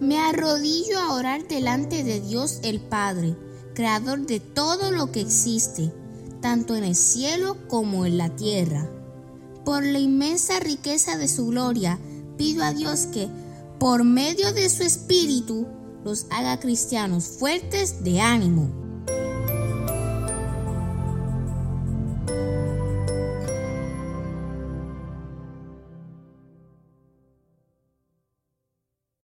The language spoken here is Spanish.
Me arrodillo a orar delante de Dios el Padre, creador de todo lo que existe, tanto en el cielo como en la tierra. Por la inmensa riqueza de su gloria, pido a Dios que, por medio de su Espíritu, los haga cristianos fuertes de ánimo